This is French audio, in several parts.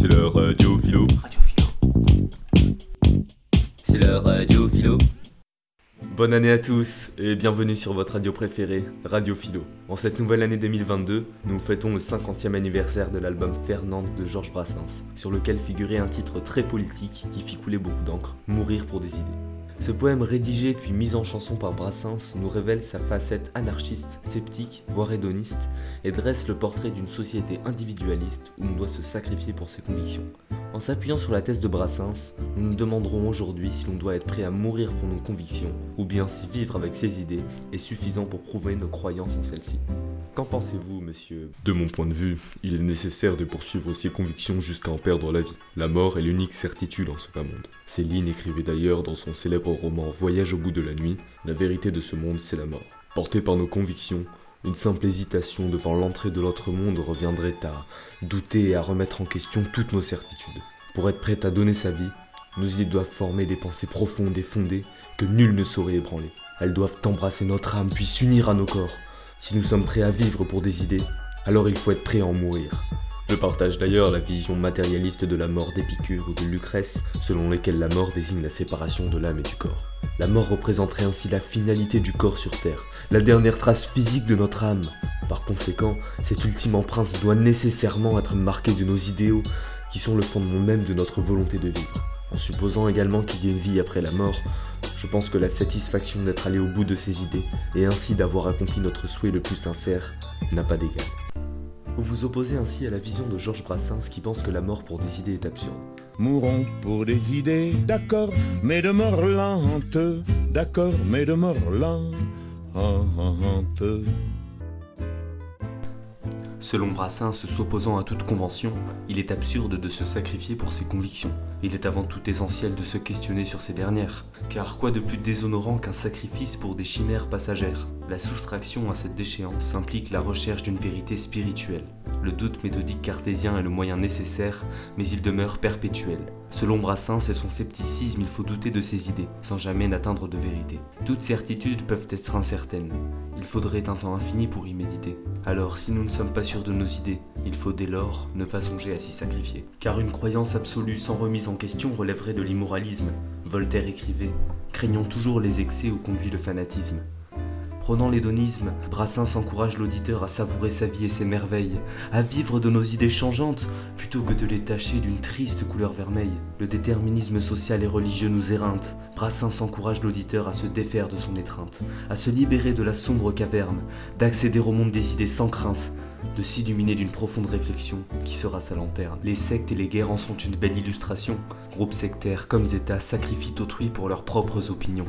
C'est le radio philo. Radio philo. C'est le radio philo. Bonne année à tous et bienvenue sur votre radio préférée, Radio Philo. En cette nouvelle année 2022, nous fêtons le 50e anniversaire de l'album Fernande de Georges Brassens, sur lequel figurait un titre très politique qui fit couler beaucoup d'encre, Mourir pour des idées. Ce poème rédigé puis mis en chanson par Brassens nous révèle sa facette anarchiste, sceptique, voire hédoniste, et dresse le portrait d'une société individualiste où on doit se sacrifier pour ses convictions. En s'appuyant sur la thèse de Brassens, nous nous demanderons aujourd'hui si l'on doit être prêt à mourir pour nos convictions, ou bien si vivre avec ses idées est suffisant pour prouver nos croyances en celles-ci. Qu'en pensez-vous, monsieur De mon point de vue, il est nécessaire de poursuivre ses convictions jusqu'à en perdre la vie. La mort est l'unique certitude en ce bas monde. Céline écrivait d'ailleurs dans son célèbre roman Voyage au bout de la nuit, La vérité de ce monde, c'est la mort. Porté par nos convictions, une simple hésitation devant l'entrée de l'autre monde reviendrait à douter et à remettre en question toutes nos certitudes. Pour être prêt à donner sa vie, nos idées doivent former des pensées profondes et fondées que nul ne saurait ébranler. Elles doivent embrasser notre âme puis s'unir à nos corps. Si nous sommes prêts à vivre pour des idées, alors il faut être prêt à en mourir. Je partage d'ailleurs la vision matérialiste de la mort d'Épicure ou de Lucrèce, selon lesquelles la mort désigne la séparation de l'âme et du corps. La mort représenterait ainsi la finalité du corps sur Terre, la dernière trace physique de notre âme. Par conséquent, cette ultime empreinte doit nécessairement être marquée de nos idéaux, qui sont le fondement même de notre volonté de vivre. En supposant également qu'il y ait une vie après la mort, je pense que la satisfaction d'être allé au bout de ses idées, et ainsi d'avoir accompli notre souhait le plus sincère, n'a pas d'égal. Vous vous opposez ainsi à la vision de Georges Brassens qui pense que la mort pour des idées est absurde. Mourons pour des idées, d'accord, mais de mort lente, d'accord, mais de mort lente. Selon Brassens, s'opposant à toute convention, il est absurde de se sacrifier pour ses convictions. Il est avant tout essentiel de se questionner sur ces dernières, car quoi de plus déshonorant qu'un sacrifice pour des chimères passagères? La soustraction à cette déchéance implique la recherche d'une vérité spirituelle. Le doute méthodique cartésien est le moyen nécessaire, mais il demeure perpétuel. Selon Brassens et son scepticisme, il faut douter de ses idées, sans jamais n'atteindre de vérité. Toutes certitudes peuvent être incertaines. Il faudrait un temps infini pour y méditer. Alors, si nous ne sommes pas sûrs de nos idées, il faut dès lors ne pas songer à s'y sacrifier. Car une croyance absolue sans remise en question relèverait de l'immoralisme. Voltaire écrivait Craignons toujours les excès où conduit le fanatisme. Prenant l'hédonisme, Brassens encourage l'auditeur à savourer sa vie et ses merveilles, à vivre de nos idées changeantes, plutôt que de les tacher d'une triste couleur vermeille. Le déterminisme social et religieux nous éreinte. Brassens encourage l'auditeur à se défaire de son étreinte, à se libérer de la sombre caverne, d'accéder au monde des idées sans crainte, de s'illuminer d'une profonde réflexion qui sera sa lanterne. Les sectes et les guerres en sont une belle illustration. Groupes sectaires comme États sacrifient autrui pour leurs propres opinions.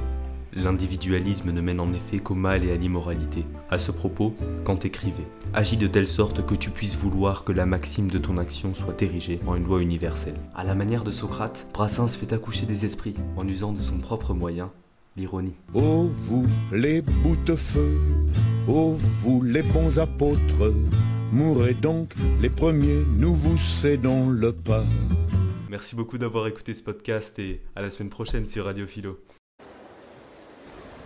L'individualisme ne mène en effet qu'au mal et à l'immoralité. À ce propos, Kant écrivait Agis de telle sorte que tu puisses vouloir que la maxime de ton action soit érigée en une loi universelle. À la manière de Socrate, Brassens fait accoucher des esprits en usant de son propre moyen, l'ironie. Ô vous les boutefeux, ô vous les bons apôtres, mourrez donc les premiers, nous vous cédons le pas. Merci beaucoup d'avoir écouté ce podcast et à la semaine prochaine sur Radio Philo.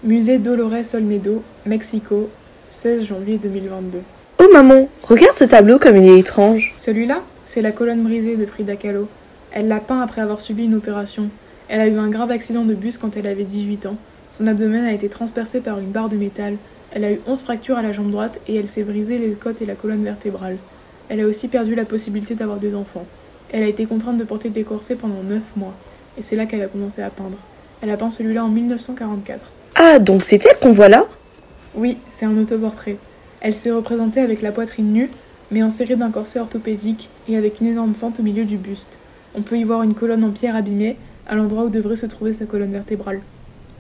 Musée Dolores Olmedo, Mexico, 16 janvier 2022. Oh maman, regarde ce tableau comme il est étrange. Celui-là, c'est la colonne brisée de Frida Kahlo. Elle l'a peint après avoir subi une opération. Elle a eu un grave accident de bus quand elle avait 18 ans. Son abdomen a été transpercé par une barre de métal. Elle a eu 11 fractures à la jambe droite et elle s'est brisé les côtes et la colonne vertébrale. Elle a aussi perdu la possibilité d'avoir des enfants. Elle a été contrainte de porter des corsets pendant 9 mois. Et c'est là qu'elle a commencé à peindre. Elle a peint celui-là en 1944. Ah, donc c'est elle qu'on voit là Oui, c'est un autoportrait. Elle s'est représentée avec la poitrine nue, mais enserrée d'un corset orthopédique et avec une énorme fente au milieu du buste. On peut y voir une colonne en pierre abîmée, à l'endroit où devrait se trouver sa colonne vertébrale.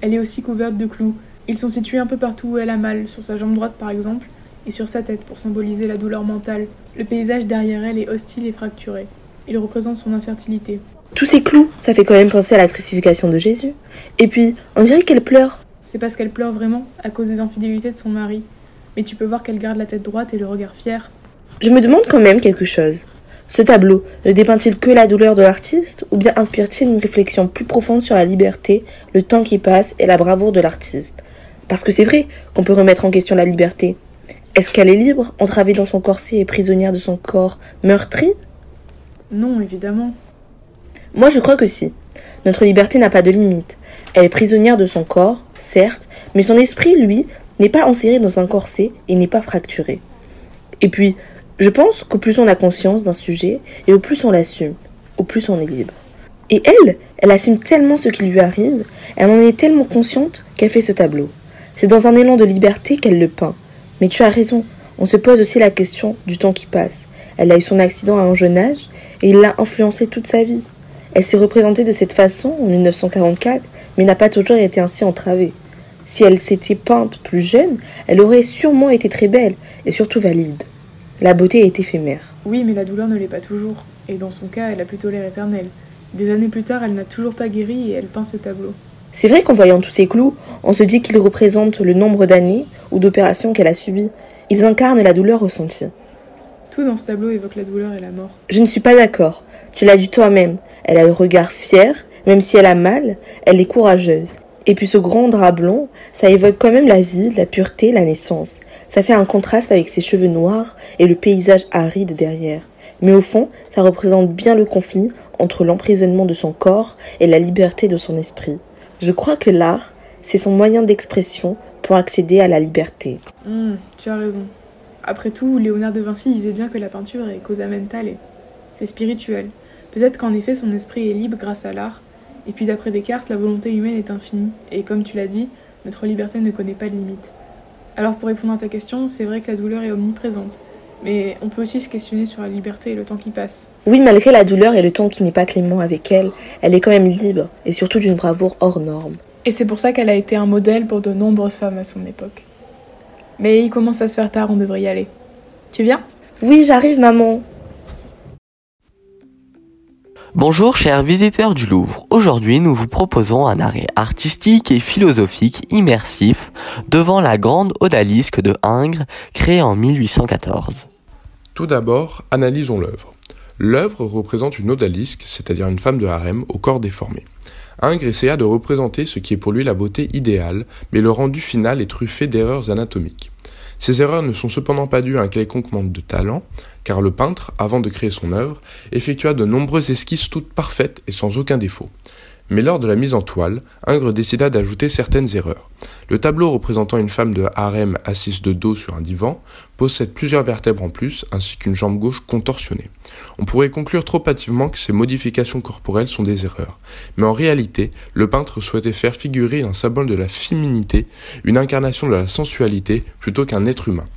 Elle est aussi couverte de clous. Ils sont situés un peu partout où elle a mal, sur sa jambe droite par exemple, et sur sa tête pour symboliser la douleur mentale. Le paysage derrière elle est hostile et fracturé. Il représente son infertilité. Tous ces clous, ça fait quand même penser à la crucifixion de Jésus. Et puis, on dirait qu'elle pleure. C'est parce qu'elle pleure vraiment, à cause des infidélités de son mari. Mais tu peux voir qu'elle garde la tête droite et le regard fier. Je me demande quand même quelque chose. Ce tableau ne dépeint-il que la douleur de l'artiste ou bien inspire-t-il une réflexion plus profonde sur la liberté, le temps qui passe et la bravoure de l'artiste? Parce que c'est vrai qu'on peut remettre en question la liberté. Est-ce qu'elle est libre, entravée dans son corset et prisonnière de son corps meurtri? Non, évidemment. Moi, je crois que si. Notre liberté n'a pas de limite. Elle est prisonnière de son corps, certes, mais son esprit, lui, n'est pas enserré dans un corset et n'est pas fracturé. Et puis, je pense qu'au plus on a conscience d'un sujet et au plus on l'assume, au plus on est libre. Et elle, elle assume tellement ce qui lui arrive, elle en est tellement consciente qu'elle fait ce tableau. C'est dans un élan de liberté qu'elle le peint. Mais tu as raison, on se pose aussi la question du temps qui passe. Elle a eu son accident à un jeune âge et il l'a influencée toute sa vie. Elle s'est représentée de cette façon en 1944, mais n'a pas toujours été ainsi entravée. Si elle s'était peinte plus jeune, elle aurait sûrement été très belle et surtout valide. La beauté est éphémère. Oui, mais la douleur ne l'est pas toujours. Et dans son cas, elle a plutôt l'air éternelle. Des années plus tard, elle n'a toujours pas guéri et elle peint ce tableau. C'est vrai qu'en voyant tous ces clous, on se dit qu'ils représentent le nombre d'années ou d'opérations qu'elle a subies. Ils incarnent la douleur ressentie. Tout dans ce tableau évoque la douleur et la mort. Je ne suis pas d'accord. Tu l'as dit toi-même. Elle a le regard fier, même si elle a mal, elle est courageuse. Et puis ce grand drap blond, ça évoque quand même la vie, la pureté, la naissance. Ça fait un contraste avec ses cheveux noirs et le paysage aride derrière. Mais au fond, ça représente bien le conflit entre l'emprisonnement de son corps et la liberté de son esprit. Je crois que l'art, c'est son moyen d'expression pour accéder à la liberté. Hmm, tu as raison. Après tout, Léonard de Vinci disait bien que la peinture est causa mentale c'est spirituel. Peut-être qu'en effet son esprit est libre grâce à l'art, et puis d'après Descartes, la volonté humaine est infinie, et comme tu l'as dit, notre liberté ne connaît pas de limite. Alors pour répondre à ta question, c'est vrai que la douleur est omniprésente, mais on peut aussi se questionner sur la liberté et le temps qui passe. Oui, malgré la douleur et le temps qui n'est pas clément avec elle, elle est quand même libre, et surtout d'une bravoure hors norme. Et c'est pour ça qu'elle a été un modèle pour de nombreuses femmes à son époque. Mais il commence à se faire tard, on devrait y aller. Tu viens? Oui, j'arrive, maman. Bonjour chers visiteurs du Louvre, aujourd'hui nous vous proposons un arrêt artistique et philosophique immersif devant la grande odalisque de Ingres créée en 1814. Tout d'abord, analysons l'œuvre. L'œuvre représente une odalisque, c'est-à-dire une femme de harem au corps déformé. Ingres essaya de représenter ce qui est pour lui la beauté idéale, mais le rendu final est truffé d'erreurs anatomiques. Ces erreurs ne sont cependant pas dues à un quelconque manque de talent, car le peintre, avant de créer son œuvre, effectua de nombreuses esquisses toutes parfaites et sans aucun défaut. Mais lors de la mise en toile, Ingres décida d'ajouter certaines erreurs. Le tableau représentant une femme de harem assise de dos sur un divan possède plusieurs vertèbres en plus ainsi qu'une jambe gauche contorsionnée. On pourrait conclure trop hâtivement que ces modifications corporelles sont des erreurs. Mais en réalité, le peintre souhaitait faire figurer un symbole de la féminité, une incarnation de la sensualité plutôt qu'un être humain.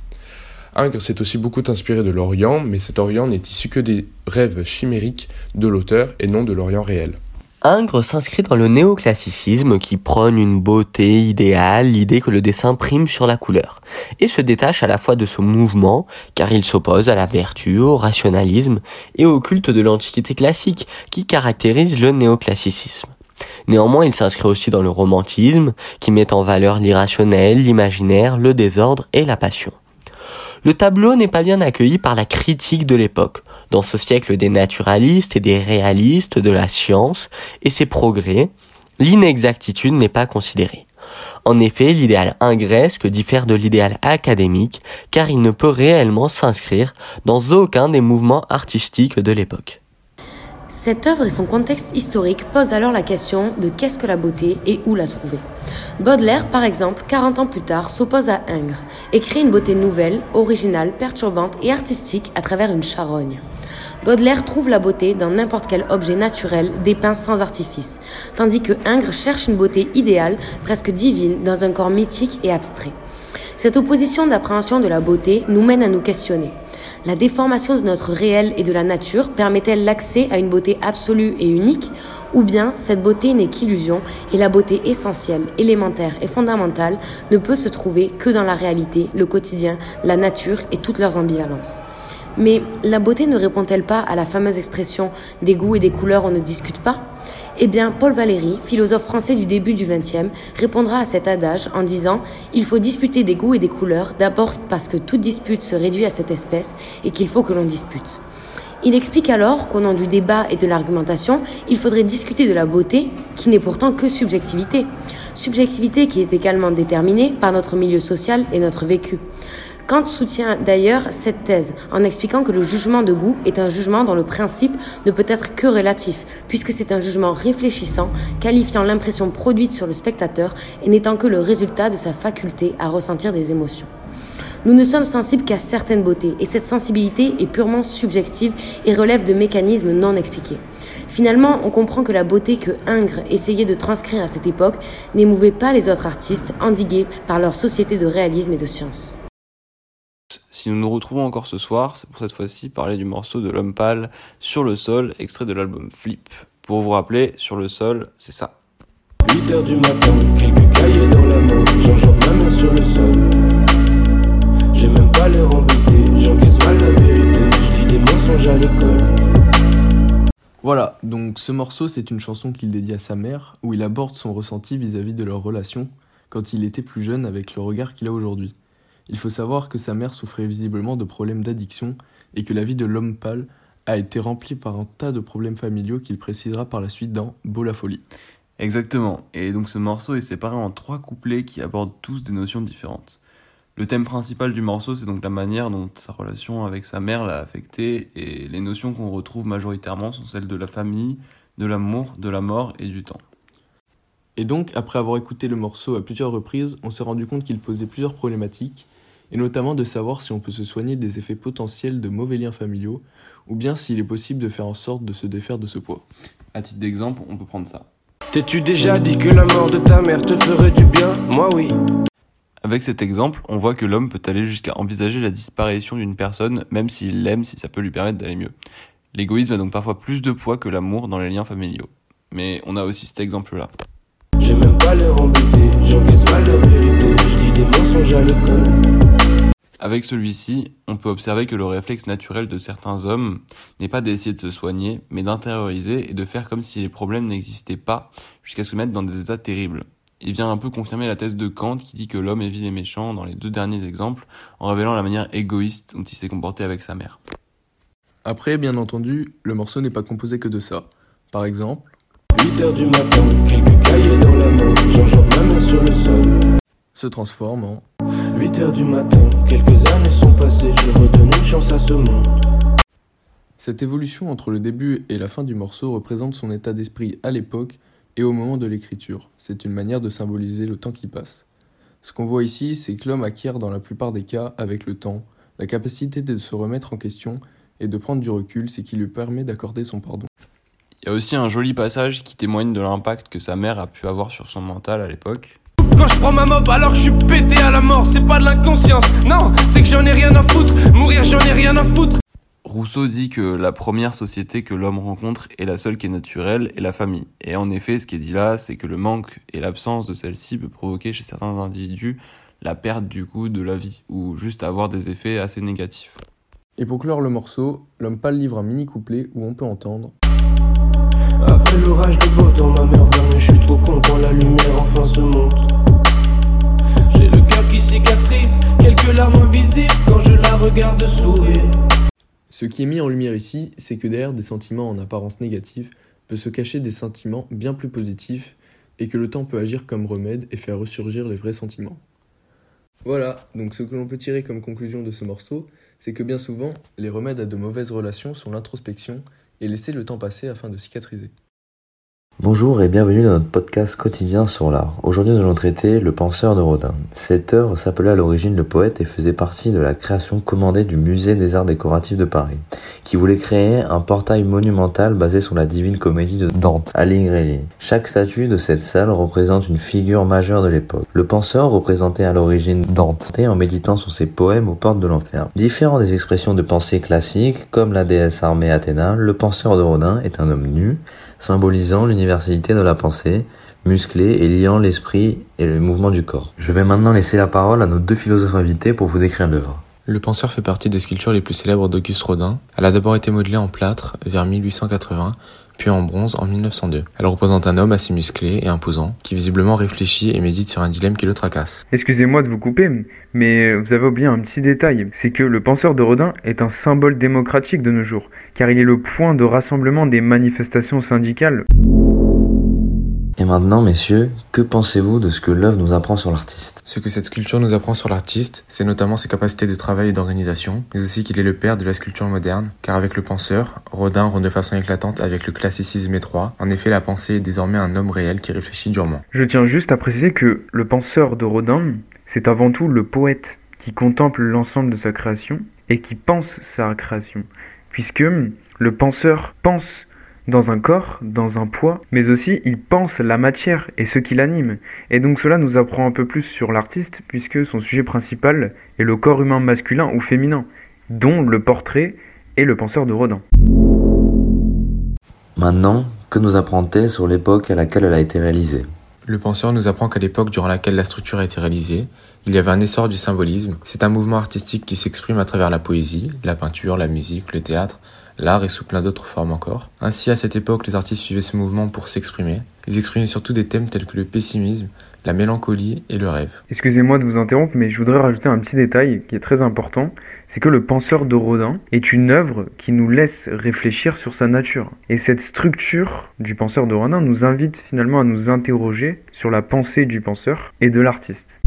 Ingres s'est aussi beaucoup inspiré de l'Orient, mais cet Orient n'est issu que des rêves chimériques de l'auteur et non de l'Orient réel. Ingres s'inscrit dans le néoclassicisme qui prône une beauté idéale, l'idée que le dessin prime sur la couleur, et se détache à la fois de ce mouvement, car il s'oppose à la vertu, au rationalisme et au culte de l'Antiquité classique qui caractérise le néoclassicisme. Néanmoins, il s'inscrit aussi dans le romantisme, qui met en valeur l'irrationnel, l'imaginaire, le désordre et la passion. Le tableau n'est pas bien accueilli par la critique de l'époque, dans ce siècle des naturalistes et des réalistes de la science et ses progrès, l'inexactitude n'est pas considérée. En effet, l'idéal ingresque diffère de l'idéal académique car il ne peut réellement s'inscrire dans aucun des mouvements artistiques de l'époque. Cette œuvre et son contexte historique posent alors la question de qu'est-ce que la beauté et où la trouver. Baudelaire, par exemple, 40 ans plus tard, s'oppose à Ingres et crée une beauté nouvelle, originale, perturbante et artistique à travers une charogne. Baudelaire trouve la beauté dans n'importe quel objet naturel dépeint sans artifice, tandis que Ingres cherche une beauté idéale, presque divine, dans un corps mythique et abstrait. Cette opposition d'appréhension de la beauté nous mène à nous questionner. La déformation de notre réel et de la nature permet-elle l'accès à une beauté absolue et unique, ou bien cette beauté n'est qu'illusion et la beauté essentielle, élémentaire et fondamentale ne peut se trouver que dans la réalité, le quotidien, la nature et toutes leurs ambivalences mais la beauté ne répond-elle pas à la fameuse expression des goûts et des couleurs on ne discute pas Eh bien, Paul Valéry, philosophe français du début du XXe, répondra à cet adage en disant Il faut disputer des goûts et des couleurs, d'abord parce que toute dispute se réduit à cette espèce et qu'il faut que l'on dispute. Il explique alors qu'au nom du débat et de l'argumentation, il faudrait discuter de la beauté, qui n'est pourtant que subjectivité. Subjectivité qui est également déterminée par notre milieu social et notre vécu. Kant soutient d'ailleurs cette thèse en expliquant que le jugement de goût est un jugement dont le principe ne peut être que relatif, puisque c'est un jugement réfléchissant, qualifiant l'impression produite sur le spectateur et n'étant que le résultat de sa faculté à ressentir des émotions. Nous ne sommes sensibles qu'à certaines beautés, et cette sensibilité est purement subjective et relève de mécanismes non expliqués. Finalement, on comprend que la beauté que Ingres essayait de transcrire à cette époque n'émouvait pas les autres artistes, endigués par leur société de réalisme et de science. Si nous nous retrouvons encore ce soir, c'est pour cette fois-ci parler du morceau de L'homme pâle sur le sol, extrait de l'album Flip. Pour vous rappeler, sur le sol, c'est ça. 8 heures du matin, quelques cahiers dans la main, j'enjambe ma main sur le sol. J'ai même pas l'air embêté, j'encaisse mal la vérité, je dis des mensonges à l'école. Voilà, donc ce morceau c'est une chanson qu'il dédie à sa mère, où il aborde son ressenti vis-à-vis de leur relation quand il était plus jeune avec le regard qu'il a aujourd'hui. Il faut savoir que sa mère souffrait visiblement de problèmes d'addiction et que la vie de l'homme pâle a été remplie par un tas de problèmes familiaux qu'il précisera par la suite dans Beau la folie. Exactement, et donc ce morceau est séparé en trois couplets qui abordent tous des notions différentes. Le thème principal du morceau, c'est donc la manière dont sa relation avec sa mère l'a affecté, et les notions qu'on retrouve majoritairement sont celles de la famille, de l'amour, de la mort et du temps. Et donc, après avoir écouté le morceau à plusieurs reprises, on s'est rendu compte qu'il posait plusieurs problématiques, et notamment de savoir si on peut se soigner des effets potentiels de mauvais liens familiaux, ou bien s'il est possible de faire en sorte de se défaire de ce poids. À titre d'exemple, on peut prendre ça. T'es-tu déjà dit que la mort de ta mère te ferait du bien? Moi oui. Avec cet exemple, on voit que l'homme peut aller jusqu'à envisager la disparition d'une personne, même s'il l'aime, si ça peut lui permettre d'aller mieux. L'égoïsme a donc parfois plus de poids que l'amour dans les liens familiaux. Mais on a aussi cet exemple-là. J'ai même pas l'air embêté, j'encaisse mal la vérité, je dis des mensonges à l'école. Avec celui-ci, on peut observer que le réflexe naturel de certains hommes n'est pas d'essayer de se soigner, mais d'intérioriser et de faire comme si les problèmes n'existaient pas, jusqu'à se mettre dans des états terribles. Il vient un peu confirmer la thèse de Kant qui dit que l'homme est vil et méchant dans les deux derniers exemples, en révélant la manière égoïste dont il s'est comporté avec sa mère. Après, bien entendu, le morceau n'est pas composé que de ça. Par exemple, 8 heures du matin, quelques cahiers dans la main, j'enjambe ma main sur le sol. se transforme en 8 heures du matin, quelques années sont passées, je redonne une chance à ce monde. Cette évolution entre le début et la fin du morceau représente son état d'esprit à l'époque et au moment de l'écriture. C'est une manière de symboliser le temps qui passe. Ce qu'on voit ici, c'est que l'homme acquiert dans la plupart des cas, avec le temps, la capacité de se remettre en question et de prendre du recul, ce qui lui permet d'accorder son pardon. Il y a aussi un joli passage qui témoigne de l'impact que sa mère a pu avoir sur son mental à l'époque. Quand je prends ma mob alors que je suis pété à la mort, c'est pas de l'inconscience, non, c'est que j'en ai rien à foutre, mourir j'en ai rien à foutre. Rousseau dit que la première société que l'homme rencontre est la seule qui est naturelle et la famille. Et en effet, ce qui est dit là, c'est que le manque et l'absence de celle-ci peut provoquer chez certains individus la perte du goût de la vie, ou juste avoir des effets assez négatifs. Et pour clore le morceau, l'homme pâle livre un mini couplet où on peut entendre Après l'orage, le beau temps, ma mère va mieux, je suis trop content, la lumière enfin se monte. Ce qui est mis en lumière ici, c'est que derrière des sentiments en apparence négatifs peut se cacher des sentiments bien plus positifs et que le temps peut agir comme remède et faire ressurgir les vrais sentiments. Voilà, donc ce que l'on peut tirer comme conclusion de ce morceau, c'est que bien souvent, les remèdes à de mauvaises relations sont l'introspection et laisser le temps passer afin de cicatriser. Bonjour et bienvenue dans notre podcast quotidien sur l'art. Aujourd'hui nous allons traiter Le penseur de Rodin. Cette œuvre s'appelait à l'origine Le Poète et faisait partie de la création commandée du Musée des Arts Décoratifs de Paris, qui voulait créer un portail monumental basé sur la divine comédie de Dante, Alighieri. Chaque statue de cette salle représente une figure majeure de l'époque. Le penseur représentait à l'origine Dante en méditant sur ses poèmes aux portes de l'enfer. Différent des expressions de pensée classiques, comme la déesse armée Athéna, le penseur de Rodin est un homme nu, symbolisant l'universalité de la pensée, musclé et liant l'esprit et le mouvement du corps. Je vais maintenant laisser la parole à nos deux philosophes invités pour vous décrire l'œuvre. Le penseur fait partie des sculptures les plus célèbres d'Auguste Rodin. Elle a d'abord été modelée en plâtre vers 1880, puis en bronze en 1902. Elle représente un homme assez musclé et imposant, qui visiblement réfléchit et médite sur un dilemme qui le tracasse. Excusez-moi de vous couper, mais vous avez oublié un petit détail, c'est que le penseur de Rodin est un symbole démocratique de nos jours, car il est le point de rassemblement des manifestations syndicales. Et maintenant, messieurs, que pensez-vous de ce que l'œuvre nous apprend sur l'artiste? Ce que cette sculpture nous apprend sur l'artiste, c'est notamment ses capacités de travail et d'organisation, mais aussi qu'il est le père de la sculpture moderne, car avec le penseur, Rodin rend de façon éclatante avec le classicisme étroit. En effet, la pensée est désormais un homme réel qui réfléchit durement. Je tiens juste à préciser que le penseur de Rodin, c'est avant tout le poète qui contemple l'ensemble de sa création et qui pense sa création, puisque le penseur pense dans un corps, dans un poids, mais aussi il pense la matière et ce qui l'anime. Et donc cela nous apprend un peu plus sur l'artiste, puisque son sujet principal est le corps humain masculin ou féminin, dont le portrait est le penseur de Rodin. Maintenant, que nous apprend-elle sur l'époque à laquelle elle a été réalisée? Le penseur nous apprend qu'à l'époque durant laquelle la structure a été réalisée, il y avait un essor du symbolisme. C'est un mouvement artistique qui s'exprime à travers la poésie, la peinture, la musique, le théâtre, l'art et sous plein d'autres formes encore. Ainsi, à cette époque, les artistes suivaient ce mouvement pour s'exprimer. Ils exprimaient surtout des thèmes tels que le pessimisme, la mélancolie et le rêve. Excusez-moi de vous interrompre, mais je voudrais rajouter un petit détail qui est très important, c'est que le penseur de Rodin est une œuvre qui nous laisse réfléchir sur sa nature. Et cette structure du penseur de Rodin nous invite finalement à nous interroger sur la pensée du penseur et de l'artiste.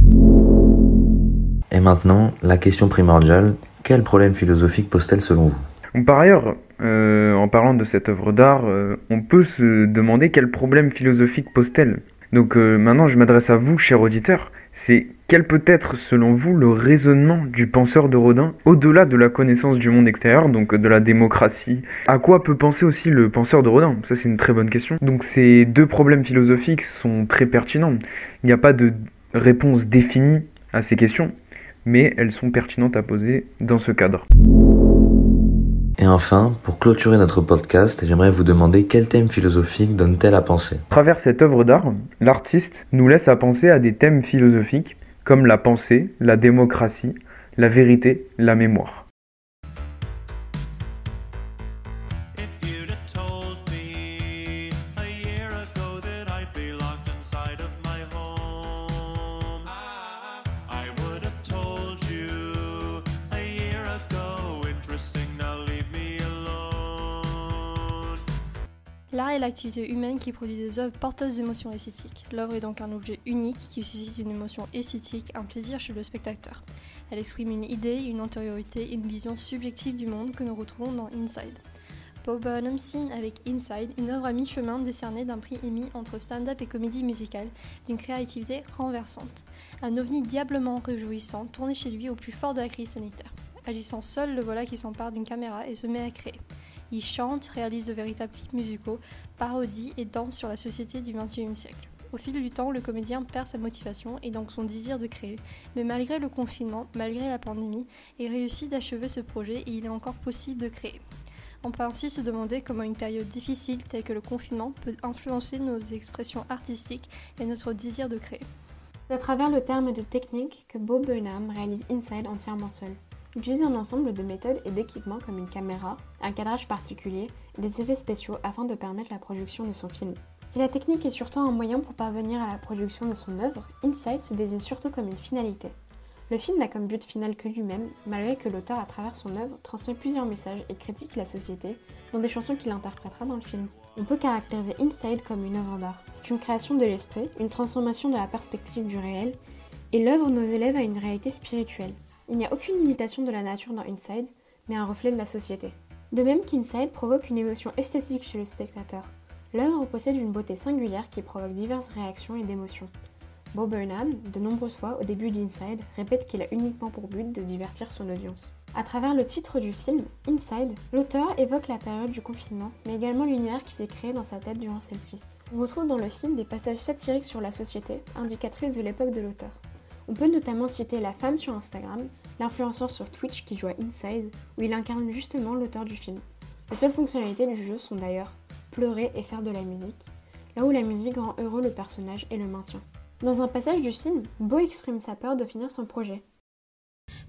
Et maintenant, la question primordiale, quel problème philosophique pose-t-elle selon vous? Par ailleurs, euh, en parlant de cette œuvre d'art, euh, on peut se demander quel problème philosophique pose-t-elle. Donc euh, maintenant, je m'adresse à vous, cher auditeur. C'est quel peut être, selon vous, le raisonnement du penseur de Rodin au-delà de la connaissance du monde extérieur, donc de la démocratie? À quoi peut penser aussi le penseur de Rodin? Ça, c'est une très bonne question. Donc ces deux problèmes philosophiques sont très pertinents. Il n'y a pas de réponse définie à ces questions, mais elles sont pertinentes à poser dans ce cadre. Et enfin, pour clôturer notre podcast, j'aimerais vous demander quel thème philosophique donne-t-elle à penser? Travers cette œuvre d'art, l'artiste nous laisse à penser à des thèmes philosophiques comme la pensée, la démocratie, la vérité, la mémoire. Est l'activité humaine qui produit des œuvres porteuses d'émotions esthétiques. L'œuvre est donc un objet unique qui suscite une émotion esthétique, un plaisir chez le spectateur. Elle exprime une idée, une antériorité, une vision subjective du monde que nous retrouvons dans Inside. Bob Burnham signe avec Inside une œuvre à mi-chemin décernée d'un prix émis entre stand-up et comédie musicale, d'une créativité renversante. Un ovni diablement réjouissant, tourné chez lui au plus fort de la crise sanitaire. Agissant seul, le voilà qui s'empare d'une caméra et se met à créer. Il chante, réalise de véritables clips musicaux, parodie et danse sur la société du XXIe siècle. Au fil du temps, le comédien perd sa motivation et donc son désir de créer. Mais malgré le confinement, malgré la pandémie, il réussit d'achever ce projet et il est encore possible de créer. On peut ainsi se demander comment une période difficile telle que le confinement peut influencer nos expressions artistiques et notre désir de créer. C'est à travers le terme de technique que Bob Burnham réalise Inside entièrement seul utilise un ensemble de méthodes et d'équipements comme une caméra, un cadrage particulier des effets spéciaux afin de permettre la production de son film. Si la technique est surtout un moyen pour parvenir à la production de son œuvre, Inside se désigne surtout comme une finalité. Le film n'a comme but final que lui-même, malgré que l'auteur, à travers son œuvre, transmet plusieurs messages et critique la société, dont des chansons qu'il interprétera dans le film. On peut caractériser Inside comme une œuvre d'art. C'est une création de l'esprit, une transformation de la perspective du réel, et l'œuvre nous élève à une réalité spirituelle. Il n'y a aucune imitation de la nature dans Inside, mais un reflet de la société. De même qu'Inside provoque une émotion esthétique chez le spectateur, l'œuvre possède une beauté singulière qui provoque diverses réactions et d'émotions. Bob Burnham, de nombreuses fois au début d'Inside, répète qu'il a uniquement pour but de divertir son audience. À travers le titre du film, Inside, l'auteur évoque la période du confinement, mais également l'univers qui s'est créé dans sa tête durant celle-ci. On retrouve dans le film des passages satiriques sur la société, indicatrices de l'époque de l'auteur. On peut notamment citer la femme sur Instagram, l'influenceur sur Twitch qui joue à Inside, où il incarne justement l'auteur du film. Les seules fonctionnalités du jeu sont d'ailleurs pleurer et faire de la musique, là où la musique rend heureux le personnage et le maintient. Dans un passage du film, Bo exprime sa peur de finir son projet.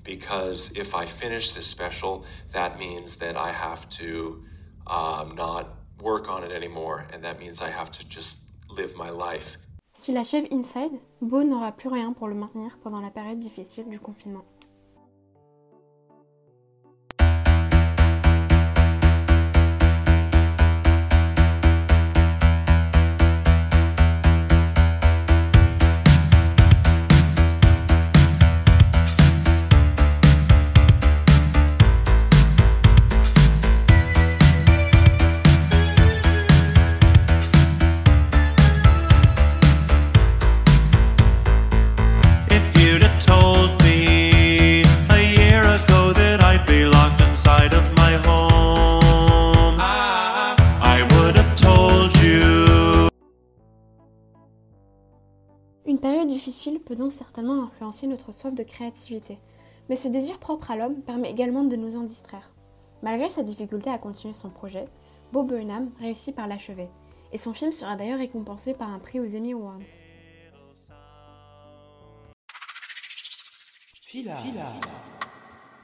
Because if I finish this special, that means that I have to um, not work on it anymore, and that means I have to just live my life. S'il achève Inside, Bo n'aura plus rien pour le maintenir pendant la période difficile du confinement. Peut donc certainement influencer notre soif de créativité, mais ce désir propre à l'homme permet également de nous en distraire. Malgré sa difficulté à continuer son projet, Bob Burnham réussit par l'achever, et son film sera d'ailleurs récompensé par un prix aux Emmy Awards.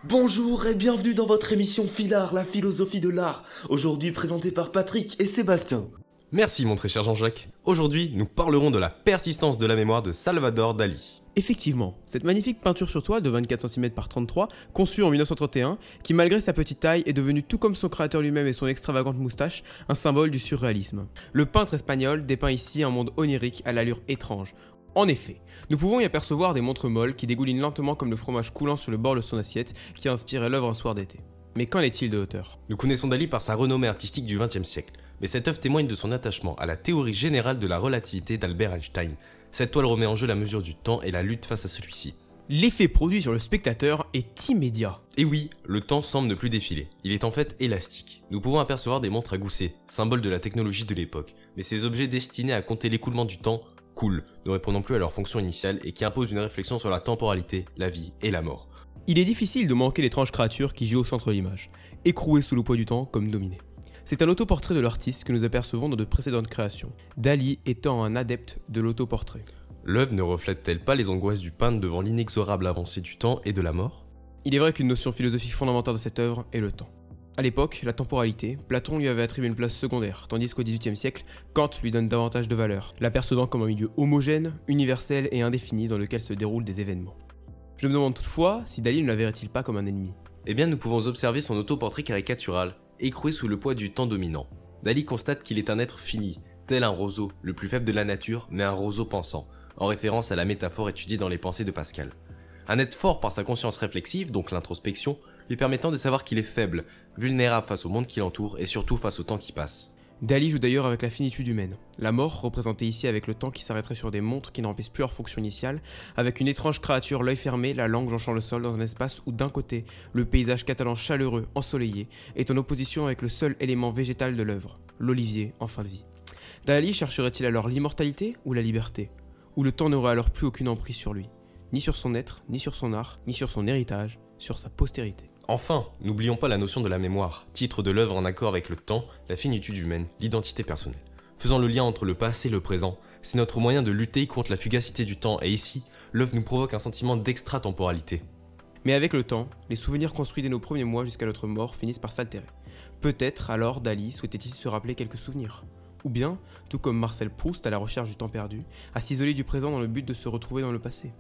Bonjour et bienvenue dans votre émission Filard, la philosophie de l'art, aujourd'hui présentée par Patrick et Sébastien. Merci mon très cher Jean-Jacques. Aujourd'hui, nous parlerons de la persistance de la mémoire de Salvador Dali. Effectivement, cette magnifique peinture sur toile de 24 cm par 33, conçue en 1931, qui malgré sa petite taille est devenue tout comme son créateur lui-même et son extravagante moustache, un symbole du surréalisme. Le peintre espagnol dépeint ici un monde onirique à l'allure étrange. En effet, nous pouvons y apercevoir des montres molles qui dégoulinent lentement comme le fromage coulant sur le bord de son assiette qui a inspiré l'œuvre un soir d'été. Mais qu'en est-il de hauteur Nous connaissons Dali par sa renommée artistique du XXe siècle, mais cette œuvre témoigne de son attachement à la théorie générale de la relativité d'Albert Einstein. Cette toile remet en jeu la mesure du temps et la lutte face à celui-ci. L'effet produit sur le spectateur est immédiat. Et oui, le temps semble ne plus défiler. Il est en fait élastique. Nous pouvons apercevoir des montres à gousset, symbole de la technologie de l'époque, mais ces objets destinés à compter l'écoulement du temps cool, ne répondant plus à leur fonction initiale et qui imposent une réflexion sur la temporalité, la vie et la mort. Il est difficile de manquer l'étrange créature qui joue au centre de l'image, écrouée sous le poids du temps comme dominée. C'est un autoportrait de l'artiste que nous apercevons dans de précédentes créations, Dali étant un adepte de l'autoportrait. L'œuvre ne reflète-t-elle pas les angoisses du peintre devant l'inexorable avancée du temps et de la mort? Il est vrai qu'une notion philosophique fondamentale de cette œuvre est le temps. À l'époque, la temporalité, Platon lui avait attribué une place secondaire, tandis qu'au XVIIIe siècle, Kant lui donne davantage de valeur, l'apercevant comme un milieu homogène, universel et indéfini dans lequel se déroulent des événements. Je me demande toutefois si Dali ne la verrait-il pas comme un ennemi? Eh bien, nous pouvons observer son autoportrait caricatural, écroué sous le poids du temps dominant. Dali constate qu'il est un être fini, tel un roseau, le plus faible de la nature, mais un roseau pensant, en référence à la métaphore étudiée dans les pensées de Pascal. Un être fort par sa conscience réflexive, donc l'introspection, lui permettant de savoir qu'il est faible, vulnérable face au monde qui l'entoure et surtout face au temps qui passe. Dali joue d'ailleurs avec la finitude humaine. La mort, représentée ici avec le temps qui s'arrêterait sur des montres qui ne remplissent plus leur fonction initiale, avec une étrange créature, l'œil fermé, la langue jonchant le sol dans un espace où d'un côté, le paysage catalan chaleureux, ensoleillé, est en opposition avec le seul élément végétal de l'œuvre, l'olivier en fin de vie. Dali chercherait-il alors l'immortalité ou la liberté? Ou le temps n'aurait alors plus aucune emprise sur lui Ni sur son être, ni sur son art, ni sur son héritage, sur sa postérité? Enfin, n'oublions pas la notion de la mémoire, titre de l'œuvre en accord avec le temps, la finitude humaine, l'identité personnelle. Faisant le lien entre le passé et le présent, c'est notre moyen de lutter contre la fugacité du temps et ici, l'œuvre nous provoque un sentiment d'extra-temporalité. Mais avec le temps, les souvenirs construits dès nos premiers mois jusqu'à notre mort finissent par s'altérer. Peut-être alors Dali souhaitait-il se rappeler quelques souvenirs. Ou bien, tout comme Marcel Proust à la recherche du temps perdu, à s'isoler du présent dans le but de se retrouver dans le passé.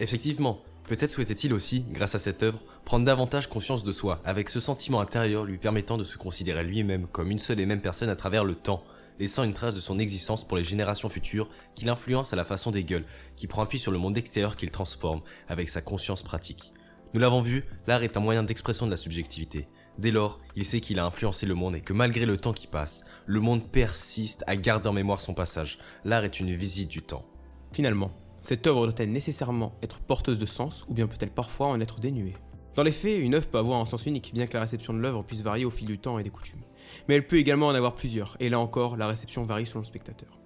Effectivement, Peut-être souhaitait-il aussi, grâce à cette œuvre, prendre davantage conscience de soi, avec ce sentiment intérieur lui permettant de se considérer lui-même comme une seule et même personne à travers le temps, laissant une trace de son existence pour les générations futures qu'il influence à la façon des gueules, qui prend appui sur le monde extérieur qu'il transforme, avec sa conscience pratique. Nous l'avons vu, l'art est un moyen d'expression de la subjectivité. Dès lors, il sait qu'il a influencé le monde et que malgré le temps qui passe, le monde persiste à garder en mémoire son passage. L'art est une visite du temps. Finalement, cette œuvre doit-elle nécessairement être porteuse de sens ou bien peut-elle parfois en être dénuée? Dans les faits, une œuvre peut avoir un sens unique, bien que la réception de l'œuvre puisse varier au fil du temps et des coutumes. Mais elle peut également en avoir plusieurs, et là encore, la réception varie selon le spectateur.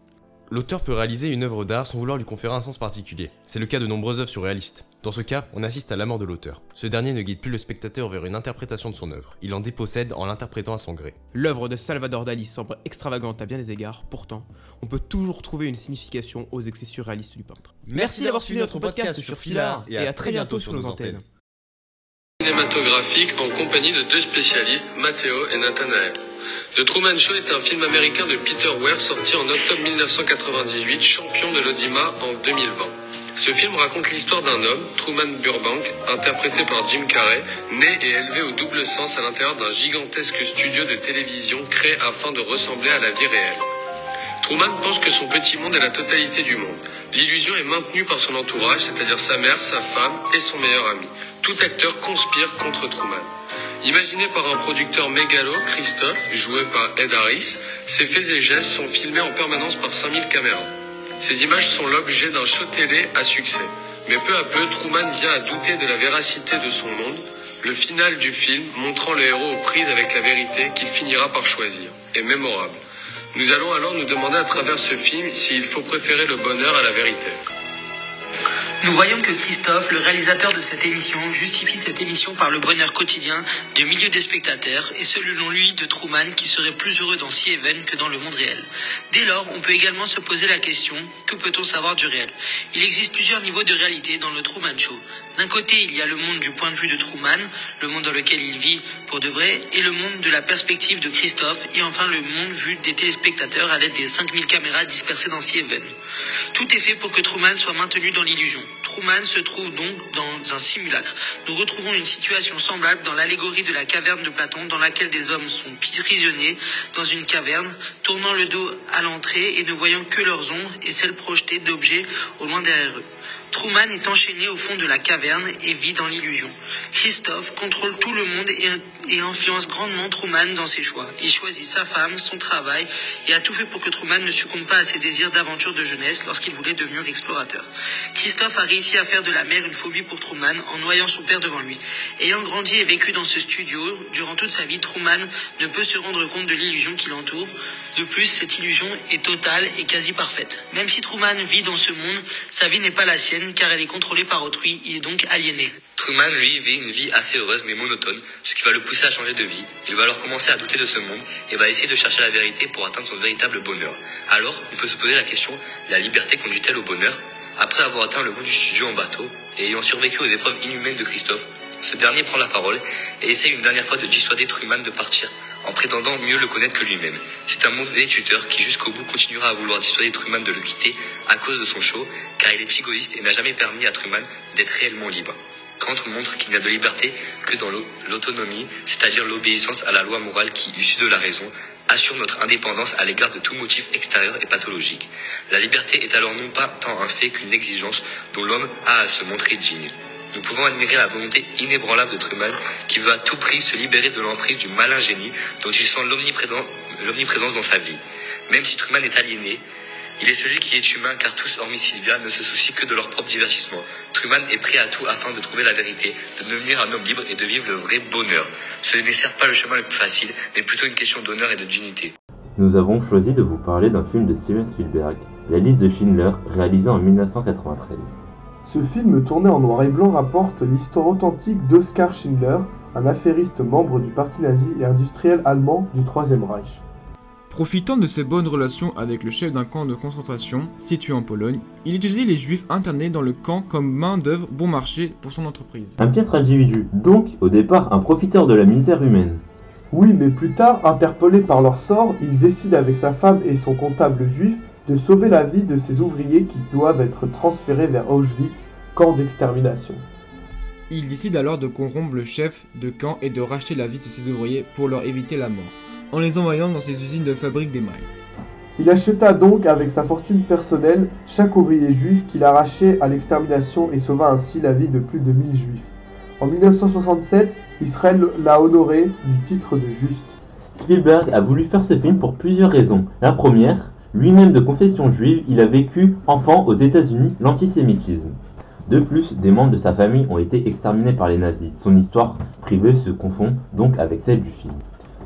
L'auteur peut réaliser une œuvre d'art sans vouloir lui conférer un sens particulier. C'est le cas de nombreuses œuvres surréalistes. Dans ce cas, on assiste à la mort de l'auteur. Ce dernier ne guide plus le spectateur vers une interprétation de son œuvre, il en dépossède en l'interprétant à son gré. L'œuvre de Salvador Dali semble extravagante à bien des égards, pourtant, on peut toujours trouver une signification aux excès surréalistes du peintre. Merci d'avoir suivi notre podcast sur Filard et à très bientôt sur nos antennes. Cinématographique en compagnie de deux spécialistes, Matteo et Nathanael. The Truman Show est un film américain de Peter Weir sorti en octobre 1998, champion de l'Audima en 2020. Ce film raconte l'histoire d'un homme, Truman Burbank, interprété par Jim Carrey, né et élevé au double sens à l'intérieur d'un gigantesque studio de télévision créé afin de ressembler à la vie réelle. Truman pense que son petit monde est la totalité du monde. L'illusion est maintenue par son entourage, c'est-à-dire sa mère, sa femme et son meilleur ami. Tout acteur conspire contre Truman. Imaginé par un producteur mégalo, Christophe, joué par Ed Harris, ses faits et gestes sont filmés en permanence par 5000 caméras. Ces images sont l'objet d'un show télé à succès. Mais peu à peu, Truman vient à douter de la véracité de son monde, le final du film montrant le héros aux prises avec la vérité qu'il finira par choisir, est mémorable. Nous allons alors nous demander à travers ce film s'il faut préférer le bonheur à la vérité. Nous voyons que Christophe, le réalisateur de cette émission, justifie cette émission par le bonheur quotidien de milliers de spectateurs et selon lui de Truman qui serait plus heureux dans Sea Haven que dans le monde réel. Dès lors, on peut également se poser la question, que peut-on savoir du réel? Il existe plusieurs niveaux de réalité dans le Truman Show. D'un côté, il y a le monde du point de vue de Truman, le monde dans lequel il vit pour de vrai, et le monde de la perspective de Christophe, et enfin le monde vu des téléspectateurs à l'aide des 5000 caméras dispersées dans Sea Haven. Tout est fait pour que Truman soit maintenu dans l'illusion. Truman se trouve donc dans un simulacre. Nous retrouvons une situation semblable dans l'allégorie de la caverne de Platon, dans laquelle des hommes sont prisonniers dans une caverne, tournant le dos à l'entrée et ne voyant que leurs ombres et celles projetées d'objets au loin derrière eux. Truman est enchaîné au fond de la caverne et vit dans l'illusion. Christophe contrôle tout le monde et, influence grandement Truman dans ses choix. Il choisit sa femme, son travail et a tout fait pour que Truman ne succombe pas à ses désirs d'aventure de jeunesse lorsqu'il voulait devenir explorateur. Christophe a réussi à faire de la mer une phobie pour Truman en noyant son père devant lui. Ayant grandi et vécu dans ce studio, durant toute sa vie, Truman ne peut se rendre compte de l'illusion qui l'entoure. De plus, cette illusion est totale et quasi parfaite. Même si Truman vit dans ce monde, sa vie n'est pas la sienne car elle est contrôlée par autrui, il est donc aliéné. Truman, lui, vit une vie assez heureuse mais monotone, ce qui va le pousser à changer de vie. Il va alors commencer à douter de ce monde et va essayer de chercher la vérité pour atteindre son véritable bonheur. Alors, on peut se poser la question, la liberté conduit-elle au bonheur? Après avoir atteint le bout du studio en bateau et ayant survécu aux épreuves inhumaines de Christophe, ce dernier prend la parole et essaie une dernière fois de dissuader Truman de partir, en prétendant mieux le connaître que lui-même. C'est un mauvais tuteur qui jusqu'au bout continuera à vouloir dissuader Truman de le quitter à cause de son show, car il est égoïste et n'a jamais permis à Truman d'être réellement libre. Kant montre qu'il n'y a de liberté que dans l'autonomie, c'est-à-dire l'obéissance à la loi morale qui, issue de la raison, assure notre indépendance à l'égard de tout motif extérieur et pathologique. La liberté est alors non pas tant un fait qu'une exigence dont l'homme a à se montrer digne. Nous pouvons admirer la volonté inébranlable de Truman qui veut à tout prix se libérer de l'emprise du malin génie dont il sent l'omniprésence dans sa vie. Même si Truman est aliéné, il est celui qui est humain car tous, hormis Sylvia, ne se soucient que de leur propre divertissement. Truman est prêt à tout afin de trouver la vérité, de devenir un homme libre et de vivre le vrai bonheur. Ce n'est certes pas le chemin le plus facile, mais plutôt une question d'honneur et de dignité. Nous avons choisi de vous parler d'un film de Steven Spielberg, La liste de Schindler, réalisé en 1993. Ce film tourné en noir et blanc rapporte l'histoire authentique d'Oskar Schindler, un affairiste membre du parti nazi et industriel allemand du Troisième Reich. Profitant de ses bonnes relations avec le chef d'un camp de concentration situé en Pologne, il utilisait les juifs internés dans le camp comme main-d'œuvre bon marché pour son entreprise. Un piètre individu, donc au départ un profiteur de la misère humaine. Oui, mais plus tard, interpellé par leur sort, il décide avec sa femme et son comptable juif de sauver la vie de ces ouvriers qui doivent être transférés vers Auschwitz, camp d'extermination. Il décide alors de corrompre le chef de camp et de racheter la vie de ces ouvriers pour leur éviter la mort, en les envoyant dans ses usines de fabrique d'émail. Il acheta donc avec sa fortune personnelle chaque ouvrier juif qu'il arrachait à l'extermination et sauva ainsi la vie de plus de 1000 juifs. En 1967, Israël l'a honoré du titre de juste. Spielberg a voulu faire ce film pour plusieurs raisons. La première, lui-même de confession juive, il a vécu enfant aux États-Unis l'antisémitisme. De plus, des membres de sa famille ont été exterminés par les nazis. Son histoire privée se confond donc avec celle du film.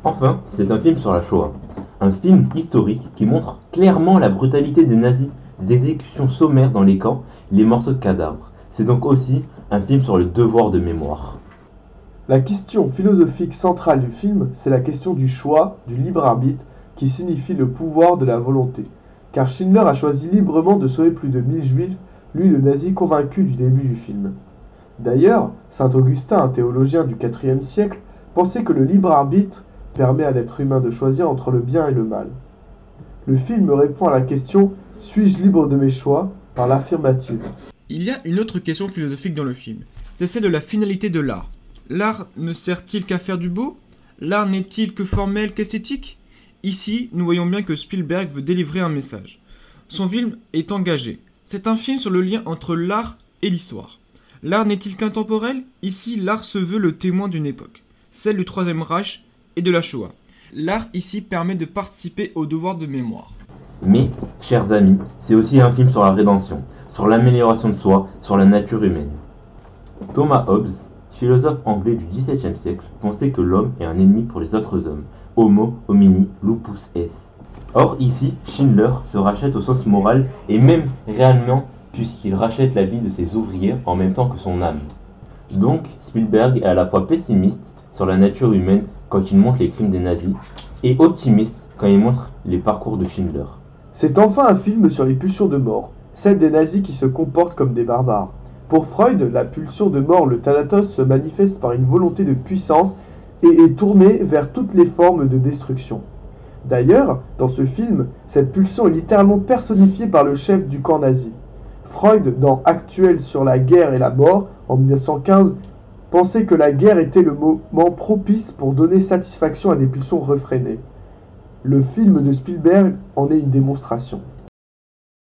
Enfin, c'est un film sur la Shoah. Un film historique qui montre clairement la brutalité des nazis, des exécutions sommaires dans les camps, les morceaux de cadavres. C'est donc aussi un film sur le devoir de mémoire. La question philosophique centrale du film, c'est la question du choix, du libre arbitre, qui signifie le pouvoir de la volonté. Car Schindler a choisi librement de sauver plus de 1000 juifs, lui le nazi convaincu du début du film. D'ailleurs, saint Augustin, un théologien du IVe siècle, pensait que le libre arbitre permet à l'être humain de choisir entre le bien et le mal. Le film répond à la question Suis-je libre de mes choix? par l'affirmative. Il y a une autre question philosophique dans le film, c'est celle de la finalité de l'art. L'art ne sert-il qu'à faire du beau? L'art n'est-il que formel qu'esthétique? Ici, nous voyons bien que Spielberg veut délivrer un message. Son film est engagé. C'est un film sur le lien entre l'art et l'histoire. L'art n'est-il qu'intemporel? Ici, l'art se veut le témoin d'une époque, celle du Troisième Reich et de la Shoah. L'art ici permet de participer au devoir de mémoire. Mais, chers amis, c'est aussi un film sur la rédemption, sur l'amélioration de soi, sur la nature humaine. Thomas Hobbes, philosophe anglais du XVIIe siècle, pensait que l'homme est un ennemi pour les autres hommes. Homo homini lupus est. Or ici, Schindler se rachète au sens moral et même réellement puisqu'il rachète la vie de ses ouvriers en même temps que son âme. Donc, Spielberg est à la fois pessimiste sur la nature humaine quand il montre les crimes des nazis et optimiste quand il montre les parcours de Schindler. C'est enfin un film sur les pulsions de mort, celles des nazis qui se comportent comme des barbares. Pour Freud, la pulsion de mort, le thanatos, se manifeste par une volonté de puissance et est tournée vers toutes les formes de destruction. D'ailleurs, dans ce film, cette pulsion est littéralement personnifiée par le chef du camp nazi. Freud, dans Actuel sur la guerre et la mort, en 1915, pensait que la guerre était le moment propice pour donner satisfaction à des pulsions refrénées. Le film de Spielberg en est une démonstration.